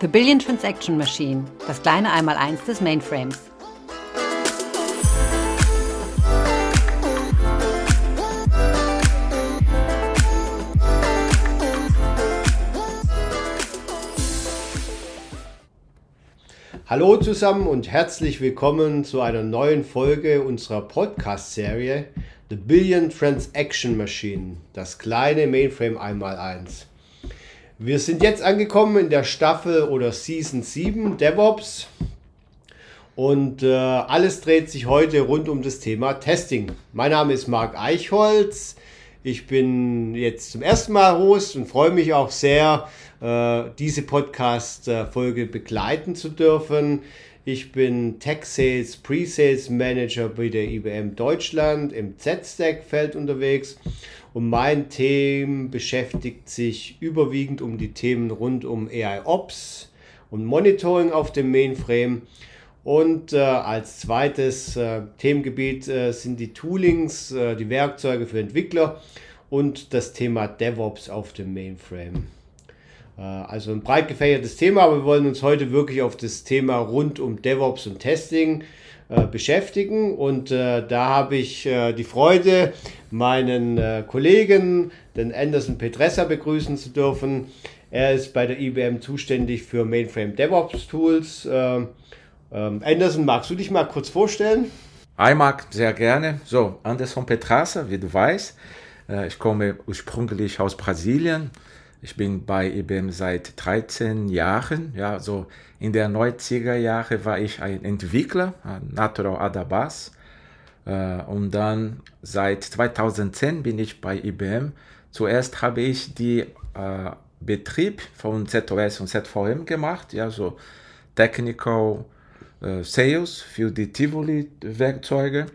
The Billion Transaction Machine, das kleine Einmaleins des Mainframes. Hallo zusammen und herzlich willkommen zu einer neuen Folge unserer Podcast-Serie The Billion Transaction Machine, das kleine Mainframe 1x1. Wir sind jetzt angekommen in der Staffel oder Season 7 DevOps und äh, alles dreht sich heute rund um das Thema Testing. Mein Name ist Marc Eichholz. Ich bin jetzt zum ersten Mal Host und freue mich auch sehr, äh, diese Podcast-Folge begleiten zu dürfen. Ich bin Tech Sales Pre-Sales Manager bei der IBM Deutschland im Z-Stack-Feld unterwegs und mein Thema beschäftigt sich überwiegend um die Themen rund um AI Ops und Monitoring auf dem Mainframe. Und äh, als zweites äh, Themengebiet äh, sind die Toolings, äh, die Werkzeuge für Entwickler und das Thema DevOps auf dem Mainframe. Äh, also ein breit gefächertes Thema, aber wir wollen uns heute wirklich auf das Thema rund um DevOps und Testing äh, beschäftigen. Und äh, da habe ich äh, die Freude, meinen äh, Kollegen, den Anderson Petressa, begrüßen zu dürfen. Er ist bei der IBM zuständig für Mainframe DevOps Tools. Ähm, ähm, Anderson, magst du dich mal kurz vorstellen? Hi Marc, sehr gerne. So, Anderson Petrassa, wie du weißt. Äh, ich komme ursprünglich aus Brasilien. Ich bin bei IBM seit 13 Jahren. Ja, so in der 90er Jahre war ich ein Entwickler, Natural Adabas. Äh, und dann seit 2010 bin ich bei IBM. Zuerst habe ich die äh, Betrieb von ZOS und ZVM gemacht, ja, so Technical äh, Sales für die Tivoli-Werkzeuge.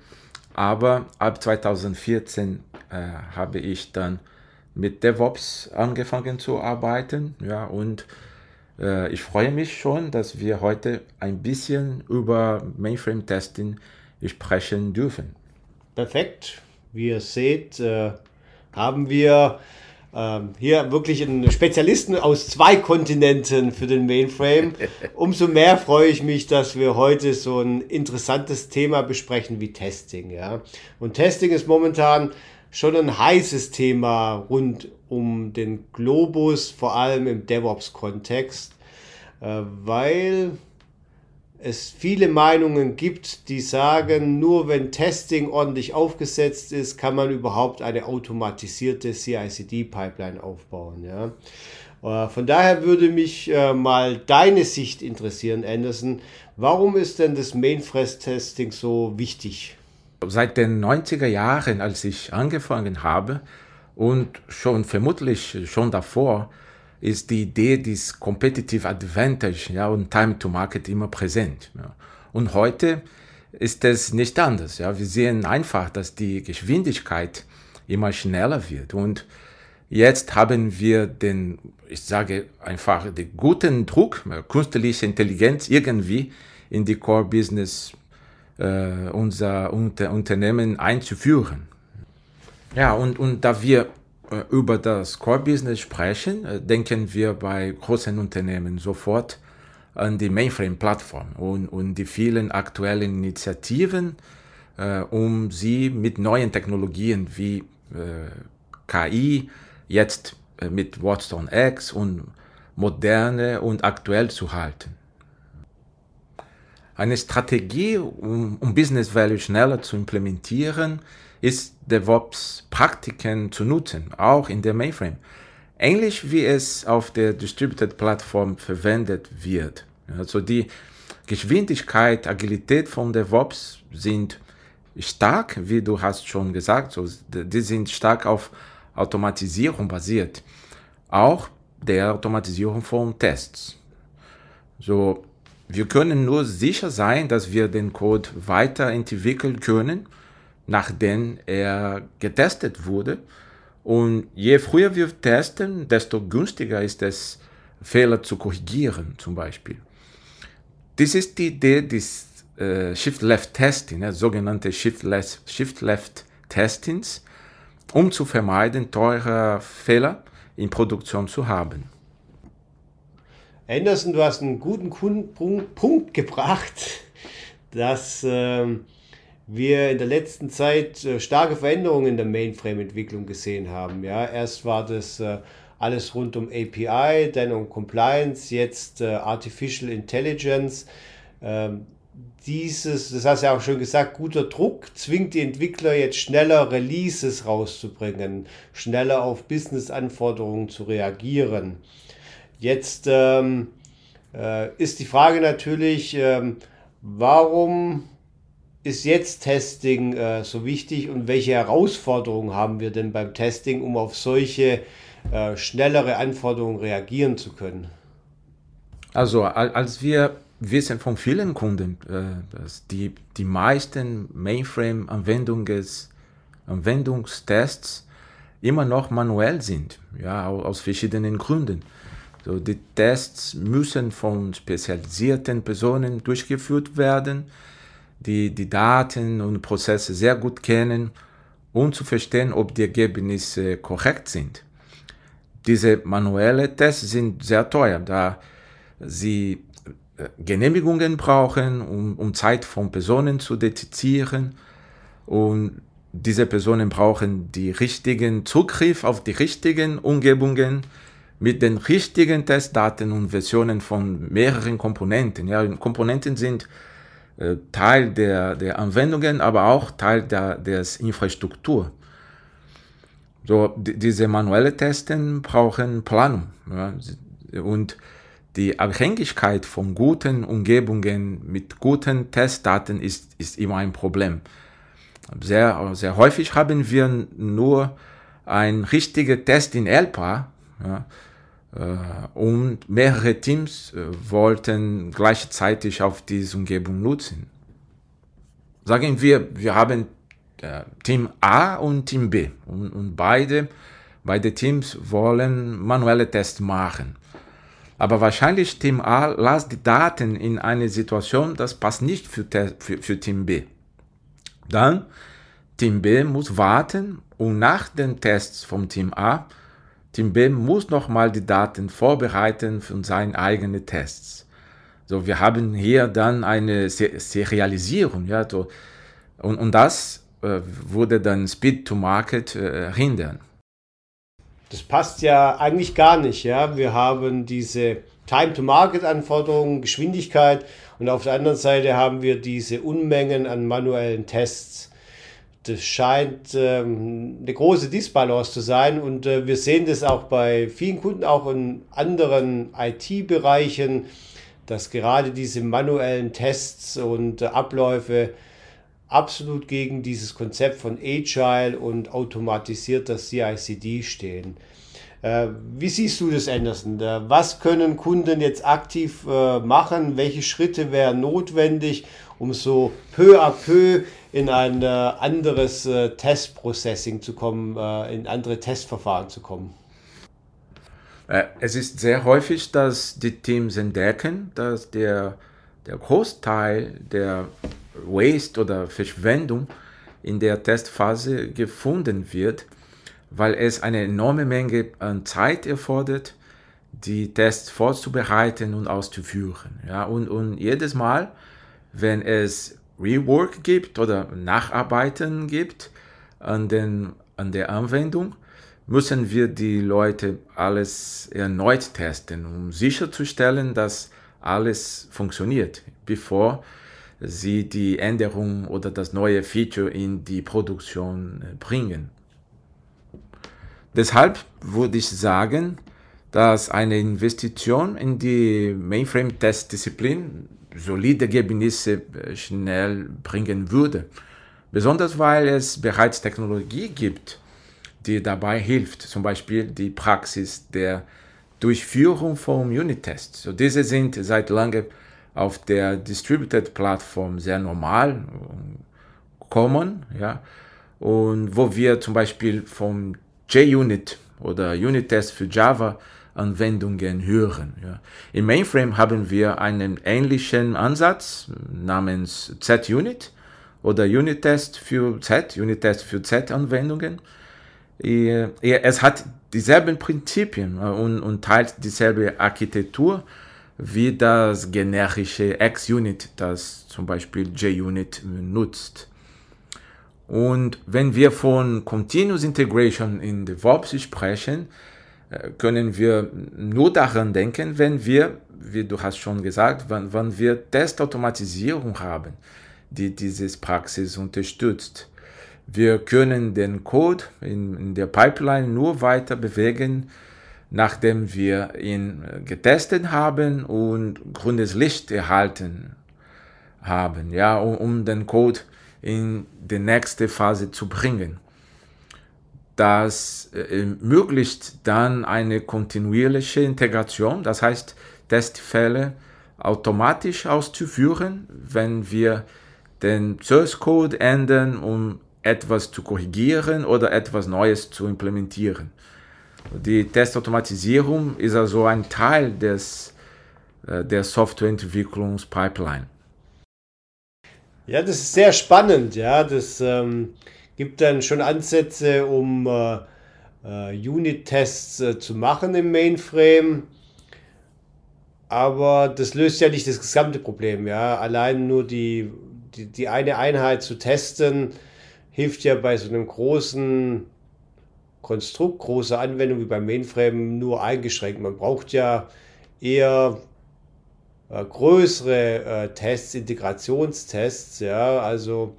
Aber ab 2014 äh, habe ich dann mit DevOps angefangen zu arbeiten, ja, und äh, ich freue mich schon, dass wir heute ein bisschen über Mainframe-Testing sprechen dürfen. Perfekt. Wie ihr seht, äh, haben wir äh, hier wirklich einen Spezialisten aus zwei Kontinenten für den Mainframe. Umso mehr freue ich mich, dass wir heute so ein interessantes Thema besprechen wie Testing. Ja? Und Testing ist momentan schon ein heißes Thema rund um den Globus, vor allem im DevOps-Kontext, äh, weil es viele Meinungen gibt, die sagen, nur wenn Testing ordentlich aufgesetzt ist, kann man überhaupt eine automatisierte CI-CD-Pipeline aufbauen. Ja? Äh, von daher würde mich äh, mal deine Sicht interessieren, Anderson. Warum ist denn das Mainframe-Testing so wichtig? Seit den 90er Jahren, als ich angefangen habe und schon vermutlich schon davor, ist die Idee des Competitive Advantage ja, und Time to Market immer präsent. Ja. Und heute ist es nicht anders. Ja. Wir sehen einfach, dass die Geschwindigkeit immer schneller wird. Und jetzt haben wir den, ich sage einfach, den guten Druck, künstliche Intelligenz irgendwie in die Core Business äh, unser unter Unternehmen einzuführen. Ja, und, und da wir äh, über das Core-Business sprechen, äh, denken wir bei großen Unternehmen sofort an die Mainframe-Plattform und, und die vielen aktuellen Initiativen, äh, um sie mit neuen Technologien wie äh, KI, jetzt äh, mit Watchstone X und moderne und aktuell zu halten. Eine Strategie, um, um Business Value schneller zu implementieren, ist DevOps-Praktiken zu nutzen, auch in der Mainframe. Ähnlich wie es auf der Distributed Plattform verwendet wird. Also die Geschwindigkeit, Agilität von DevOps sind stark, wie du hast schon gesagt, so, die sind stark auf Automatisierung basiert. Auch der Automatisierung von Tests. So, wir können nur sicher sein, dass wir den Code weiterentwickeln können, nachdem er getestet wurde. Und je früher wir testen, desto günstiger ist es, Fehler zu korrigieren, zum Beispiel. Das ist die Idee des äh, Shift-Left-Testing, äh, sogenannte Shift-Left-Testings, um zu vermeiden, teure Fehler in Produktion zu haben. Anderson, du hast einen guten Punkt gebracht, dass ähm, wir in der letzten Zeit äh, starke Veränderungen in der Mainframe-Entwicklung gesehen haben. Ja, erst war das äh, alles rund um API, dann um Compliance, jetzt äh, Artificial Intelligence. Ähm, dieses, das hast du ja auch schon gesagt, guter Druck zwingt die Entwickler jetzt schneller Releases rauszubringen, schneller auf Business-Anforderungen zu reagieren. Jetzt ähm, äh, ist die Frage natürlich, ähm, warum ist jetzt Testing äh, so wichtig und welche Herausforderungen haben wir denn beim Testing, um auf solche äh, schnellere Anforderungen reagieren zu können? Also als wir wissen von vielen Kunden, äh, dass die, die meisten Mainframe-Anwendungstests immer noch manuell sind, ja, aus verschiedenen Gründen. So, die Tests müssen von spezialisierten Personen durchgeführt werden die die Daten und Prozesse sehr gut kennen um zu verstehen, ob die Ergebnisse korrekt sind. Diese manuellen Tests sind sehr teuer, da sie äh, Genehmigungen brauchen, um, um Zeit von Personen zu detektieren und diese Personen brauchen die richtigen Zugriff auf die richtigen Umgebungen mit den richtigen Testdaten und Versionen von mehreren Komponenten. Ja, Komponenten sind äh, Teil der, der Anwendungen, aber auch Teil der des Infrastruktur. So, diese manuelle Testen brauchen Planung. Ja, und die Abhängigkeit von guten Umgebungen mit guten Testdaten ist, ist immer ein Problem. Sehr, sehr häufig haben wir nur ein richtiger Test in ELPA, ja, und mehrere Teams äh, wollten gleichzeitig auf diese Umgebung nutzen. Sagen wir, wir haben äh, Team A und Team B und, und beide, beide Teams wollen manuelle Tests machen. Aber wahrscheinlich Team A lässt die Daten in eine Situation, das passt nicht für, für, für Team B. Dann Team B muss warten und nach den Tests vom Team A Team B muss nochmal die Daten vorbereiten für seine eigenen Tests. So, wir haben hier dann eine Serialisierung, ja, so, und, und das äh, würde dann Speed to Market äh, hindern. Das passt ja eigentlich gar nicht, ja. Wir haben diese Time to Market Anforderungen, Geschwindigkeit und auf der anderen Seite haben wir diese Unmengen an manuellen Tests das scheint ähm, eine große Disbalance zu sein und äh, wir sehen das auch bei vielen Kunden, auch in anderen IT-Bereichen, dass gerade diese manuellen Tests und äh, Abläufe absolut gegen dieses Konzept von Agile und automatisierter CICD stehen. Äh, wie siehst du das, Anderson? Äh, was können Kunden jetzt aktiv äh, machen? Welche Schritte wären notwendig, um so peu à peu in ein anderes Testprocessing zu kommen, in andere Testverfahren zu kommen? Es ist sehr häufig, dass die Teams entdecken, dass der, der Großteil der Waste oder Verschwendung in der Testphase gefunden wird, weil es eine enorme Menge an Zeit erfordert, die Tests vorzubereiten und auszuführen. Ja, und, und jedes Mal, wenn es Rework gibt oder Nacharbeiten gibt an, den, an der Anwendung, müssen wir die Leute alles erneut testen, um sicherzustellen, dass alles funktioniert, bevor sie die Änderung oder das neue Feature in die Produktion bringen. Deshalb würde ich sagen, dass eine Investition in die Mainframe-Test-Disziplin solide Ergebnisse äh, schnell bringen würde. Besonders weil es bereits Technologie gibt, die dabei hilft, zum Beispiel die Praxis der Durchführung von Unit-Tests. So, diese sind seit langem auf der Distributed-Plattform sehr normal, common, ja, und wo wir zum Beispiel vom JUnit oder Unit-Test für Java-Anwendungen hören. Ja. Im Mainframe haben wir einen ähnlichen Ansatz namens Z-Unit oder Unit-Test für Z, Unit-Test für Z-Anwendungen. Es hat dieselben Prinzipien und, und teilt dieselbe Architektur, wie das generische X-Unit, das zum Beispiel JUnit nutzt. Und wenn wir von Continuous Integration in DevOps sprechen, äh, können wir nur daran denken, wenn wir, wie du hast schon gesagt, wenn, wenn wir Testautomatisierung haben, die dieses Praxis unterstützt. Wir können den Code in, in der Pipeline nur weiter bewegen, nachdem wir ihn getestet haben und grünes Licht erhalten haben, ja, um, um den Code in die nächste Phase zu bringen. Das äh, ermöglicht dann eine kontinuierliche Integration, das heißt Testfälle automatisch auszuführen, wenn wir den Source Code ändern, um etwas zu korrigieren oder etwas Neues zu implementieren. Die Testautomatisierung ist also ein Teil des, äh, der Softwareentwicklungspipeline. Ja, das ist sehr spannend. Ja, das ähm, gibt dann schon Ansätze, um äh, äh, Unit-Tests äh, zu machen im Mainframe. Aber das löst ja nicht das gesamte Problem. Ja, allein nur die, die, die eine Einheit zu testen hilft ja bei so einem großen Konstrukt, große Anwendung wie beim Mainframe nur eingeschränkt. Man braucht ja eher äh, größere äh, Tests, Integrationstests, ja, also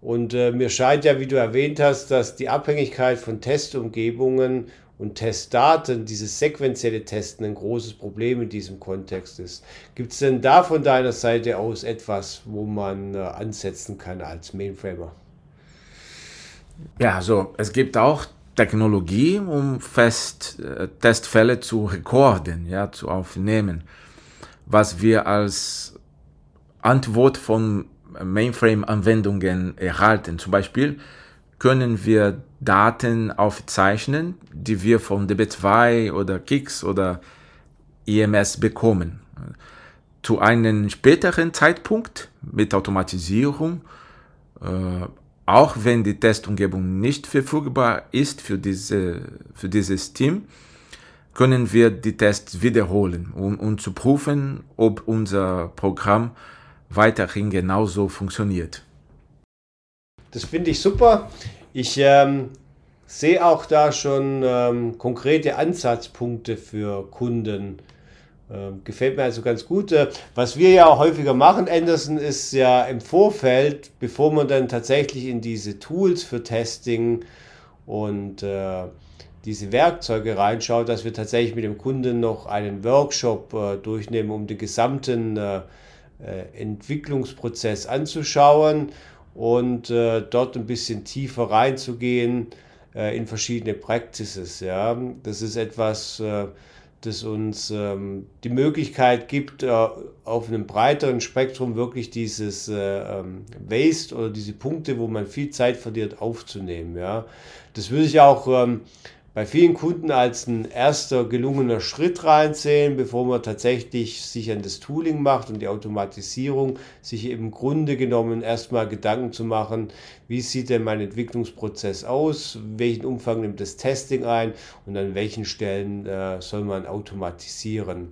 und äh, mir scheint ja, wie du erwähnt hast, dass die Abhängigkeit von Testumgebungen und Testdaten, dieses sequentielle Testen, ein großes Problem in diesem Kontext ist. Gibt es denn da von deiner Seite aus etwas, wo man äh, ansetzen kann als Mainframer? Ja, also es gibt auch Technologie, um fest äh, Testfälle zu rekorden, ja, zu aufnehmen, was wir als Antwort von Mainframe-Anwendungen erhalten. Zum Beispiel können wir Daten aufzeichnen, die wir von DB2 oder Kix oder IMS bekommen. Zu einem späteren Zeitpunkt mit Automatisierung äh, auch wenn die Testumgebung nicht verfügbar ist für, diese, für dieses Team, können wir die Tests wiederholen, um, um zu prüfen, ob unser Programm weiterhin genauso funktioniert. Das finde ich super. Ich ähm, sehe auch da schon ähm, konkrete Ansatzpunkte für Kunden ähm, gefällt mir also ganz gut. Äh, was wir ja häufiger machen, Anderson, ist ja im Vorfeld, bevor man dann tatsächlich in diese Tools für Testing und äh, diese Werkzeuge reinschaut, dass wir tatsächlich mit dem Kunden noch einen Workshop äh, durchnehmen, um den gesamten äh, Entwicklungsprozess anzuschauen und äh, dort ein bisschen tiefer reinzugehen in verschiedene Practices. Ja. Das ist etwas, das uns ähm, die Möglichkeit gibt, äh, auf einem breiteren Spektrum wirklich dieses äh, ähm, Waste oder diese Punkte, wo man viel Zeit verliert, aufzunehmen. Ja. Das würde ich auch ähm, bei vielen Kunden als ein erster gelungener Schritt reinzählen, bevor man tatsächlich sich an das Tooling macht und die Automatisierung, sich im Grunde genommen erstmal Gedanken zu machen, wie sieht denn mein Entwicklungsprozess aus, welchen Umfang nimmt das Testing ein und an welchen Stellen äh, soll man automatisieren.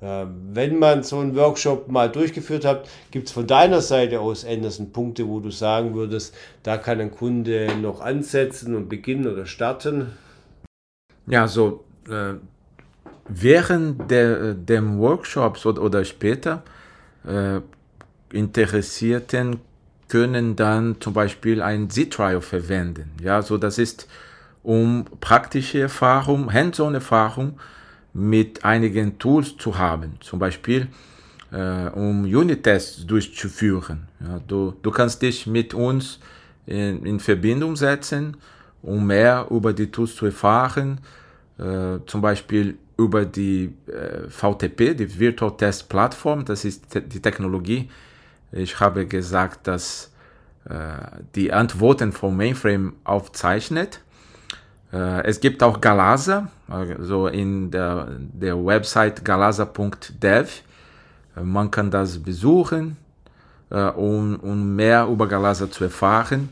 Äh, wenn man so einen Workshop mal durchgeführt hat, gibt es von deiner Seite aus, Anderson, Punkte, wo du sagen würdest, da kann ein Kunde noch ansetzen und beginnen oder starten? Ja, so äh, während der, dem Workshops oder, oder später äh, Interessierten können dann zum Beispiel ein Z-Trial verwenden. Ja, so das ist um praktische Erfahrung, Hands-on-Erfahrung mit einigen Tools zu haben. Zum Beispiel äh, um Unit-Tests durchzuführen. Ja, du, du kannst dich mit uns in, in Verbindung setzen um mehr über die Tools zu erfahren, äh, zum Beispiel über die äh, VTP, die Virtual Test Plattform, das ist te die Technologie. Ich habe gesagt, dass äh, die Antworten vom Mainframe aufzeichnet. Äh, es gibt auch Galasa, also in der, der Website galasa.dev. Äh, man kann das besuchen, äh, um, um mehr über Galasa zu erfahren.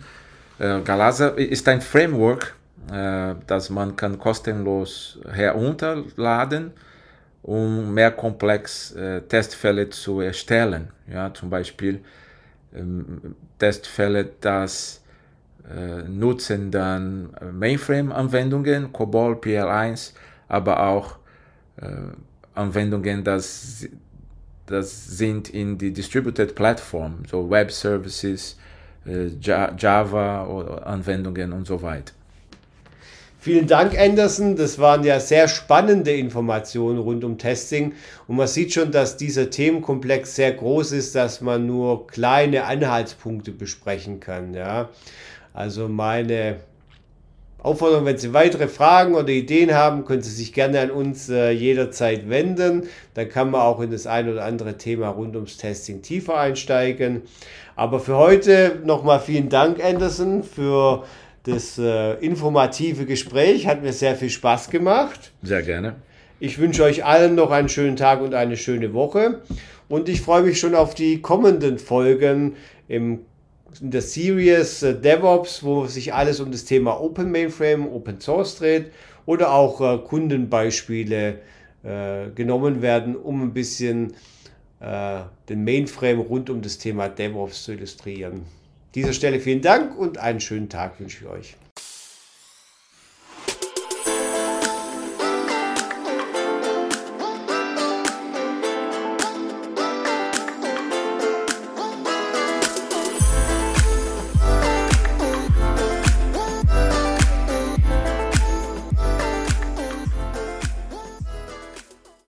Äh, Galasa ist ein Framework, äh, das man kann kostenlos herunterladen um mehr komplex äh, Testfälle zu erstellen. Ja, zum Beispiel ähm, Testfälle, das nutzen dann Mainframe-Anwendungen, COBOL, PL1, aber auch Anwendungen, das, das sind in die Distributed Platform, so Web Services, Java-Anwendungen und so weiter. Vielen Dank, Anderson. Das waren ja sehr spannende Informationen rund um Testing. Und man sieht schon, dass dieser Themenkomplex sehr groß ist, dass man nur kleine Anhaltspunkte besprechen kann. Ja. Also meine Aufforderung, wenn Sie weitere Fragen oder Ideen haben, können Sie sich gerne an uns äh, jederzeit wenden. Dann kann man auch in das ein oder andere Thema rund ums Testing tiefer einsteigen. Aber für heute nochmal vielen Dank, Anderson, für das äh, informative Gespräch. Hat mir sehr viel Spaß gemacht. Sehr gerne. Ich wünsche euch allen noch einen schönen Tag und eine schöne Woche. Und ich freue mich schon auf die kommenden Folgen im, in der Series äh, DevOps, wo sich alles um das Thema Open Mainframe, Open Source dreht oder auch äh, Kundenbeispiele äh, genommen werden, um ein bisschen den Mainframe rund um das Thema DevOps zu illustrieren dieser Stelle vielen Dank und einen schönen Tag wünsche ich euch.